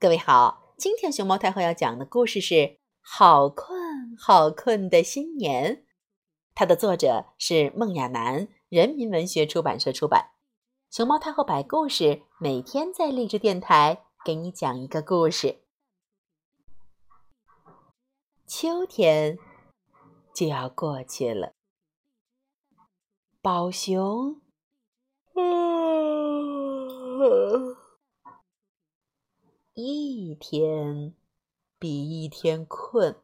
各位好，今天熊猫太后要讲的故事是《好困好困的新年》，它的作者是孟亚楠，人民文学出版社出版。熊猫太后摆故事，每天在励志电台给你讲一个故事。秋天就要过去了，宝熊。一天比一天困。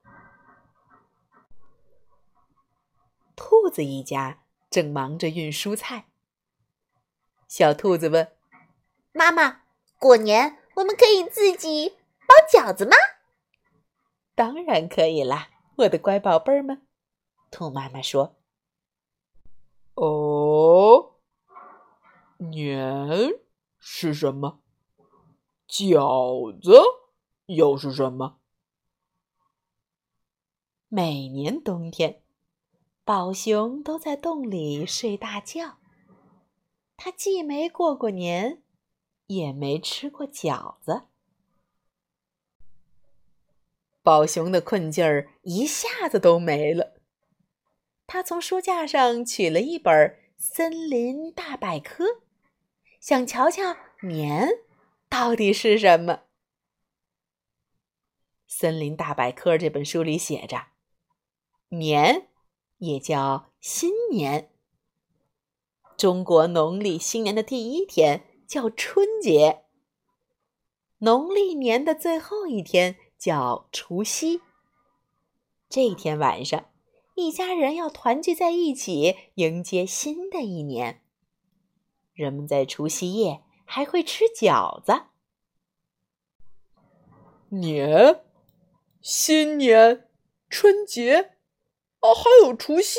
兔子一家正忙着运蔬菜。小兔子问：“妈妈，过年我们可以自己包饺子吗？”“当然可以啦，我的乖宝贝儿们。”兔妈妈说。“哦，年是什么？”饺子又是什么？每年冬天，宝熊都在洞里睡大觉。他既没过过年，也没吃过饺子。宝熊的困劲儿一下子都没了。他从书架上取了一本《森林大百科》，想瞧瞧年。到底是什么？《森林大百科》这本书里写着：“年也叫新年。中国农历新年的第一天叫春节，农历年的最后一天叫除夕。这天晚上，一家人要团聚在一起，迎接新的一年。人们在除夕夜。”还会吃饺子。年，新年，春节，啊，还有除夕。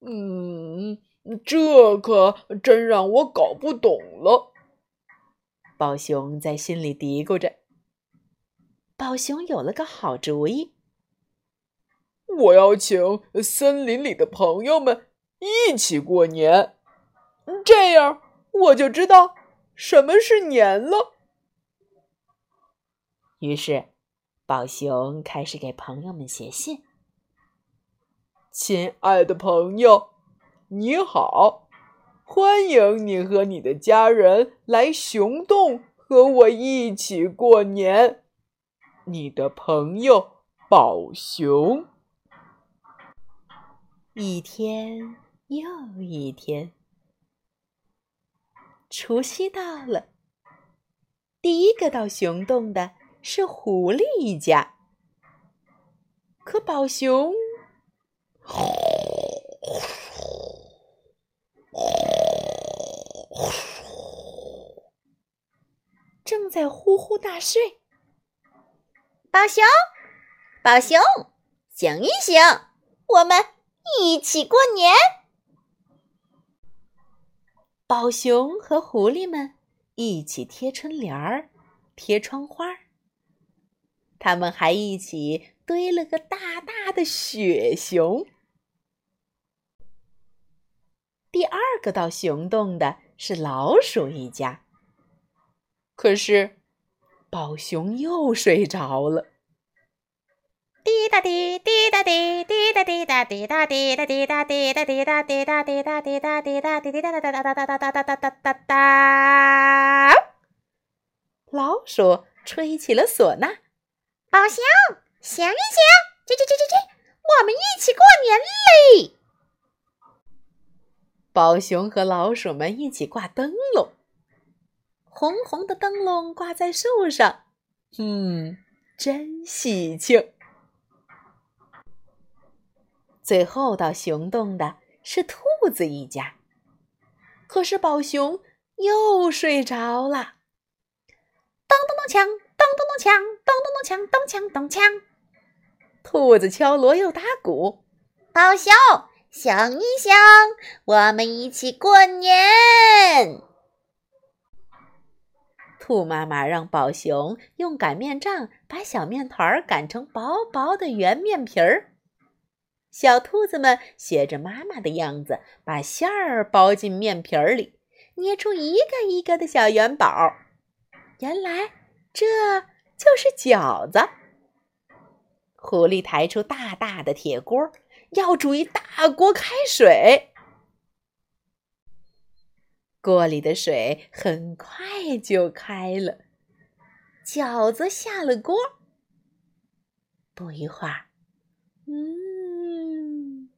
嗯，这可真让我搞不懂了。宝熊在心里嘀咕着。宝熊有了个好主意，我要请森林里的朋友们一起过年，这样我就知道。什么是年了？于是，宝熊开始给朋友们写信。亲爱的朋友，你好，欢迎你和你的家人来熊洞和我一起过年。你的朋友宝熊。一天又一天。除夕到了，第一个到熊洞的是狐狸一家。可宝熊正在呼呼大睡。宝熊，宝熊，醒一醒，我们一起过年。宝熊和狐狸们一起贴春联儿、贴窗花。他们还一起堆了个大大的雪熊。第二个到熊洞的是老鼠一家。可是，宝熊又睡着了。哒滴，滴哒滴，滴哒滴哒滴哒滴哒滴哒滴哒滴哒滴哒滴哒滴答滴答滴滴哒哒哒哒哒哒哒哒哒哒哒。老鼠吹起了唢呐，宝熊醒一醒，这这这这这，我们一起过年嘞！宝熊和老鼠们一起挂灯笼，红红的灯笼挂在树上，嗯，真喜庆。最后到熊洞的是兔子一家，可是宝熊又睡着了。咚咚咚锵，咚咚咚锵，咚咚咚锵，咚锵咚锵。兔子敲锣又打鼓，宝熊想一想，我们一起过年。兔妈妈让宝熊用擀面杖把小面团擀成薄薄的圆面皮儿。小兔子们学着妈妈的样子，把馅儿包进面皮儿里，捏出一个一个的小元宝。原来这就是饺子。狐狸抬出大大的铁锅，要煮一大锅开水。锅里的水很快就开了，饺子下了锅。不一会儿，嗯，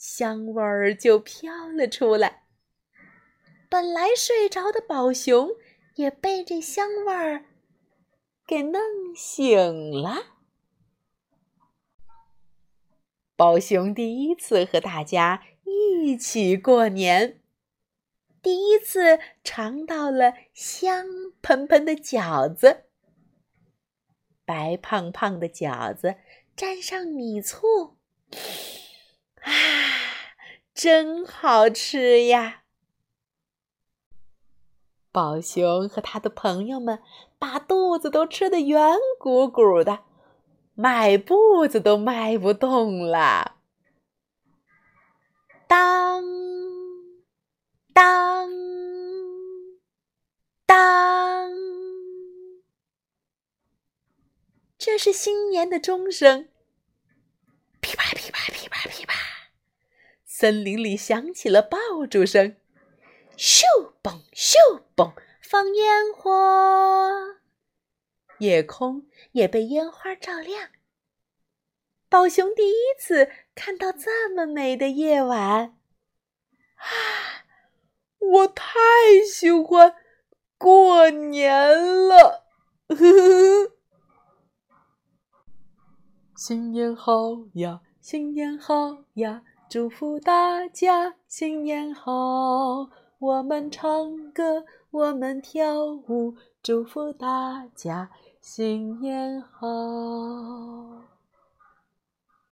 香味儿就飘了出来。本来睡着的宝熊也被这香味儿给弄醒了。宝熊第一次和大家一起过年，第一次尝到了香喷喷的饺子，白胖胖的饺子蘸上米醋，啊，真好吃呀！宝熊和他的朋友们把肚子都吃得圆鼓鼓的。迈步子都迈不动了。当当当，这是新年的钟声。森林里响起了爆竹声。咻嘣咻嘣，放烟火。夜空也被烟花照亮。宝熊第一次看到这么美的夜晚，啊！我太喜欢过年了！呵呵。新年好呀，新年好呀，祝福大家新年好！我们唱歌，我们跳舞，祝福大家。新年好！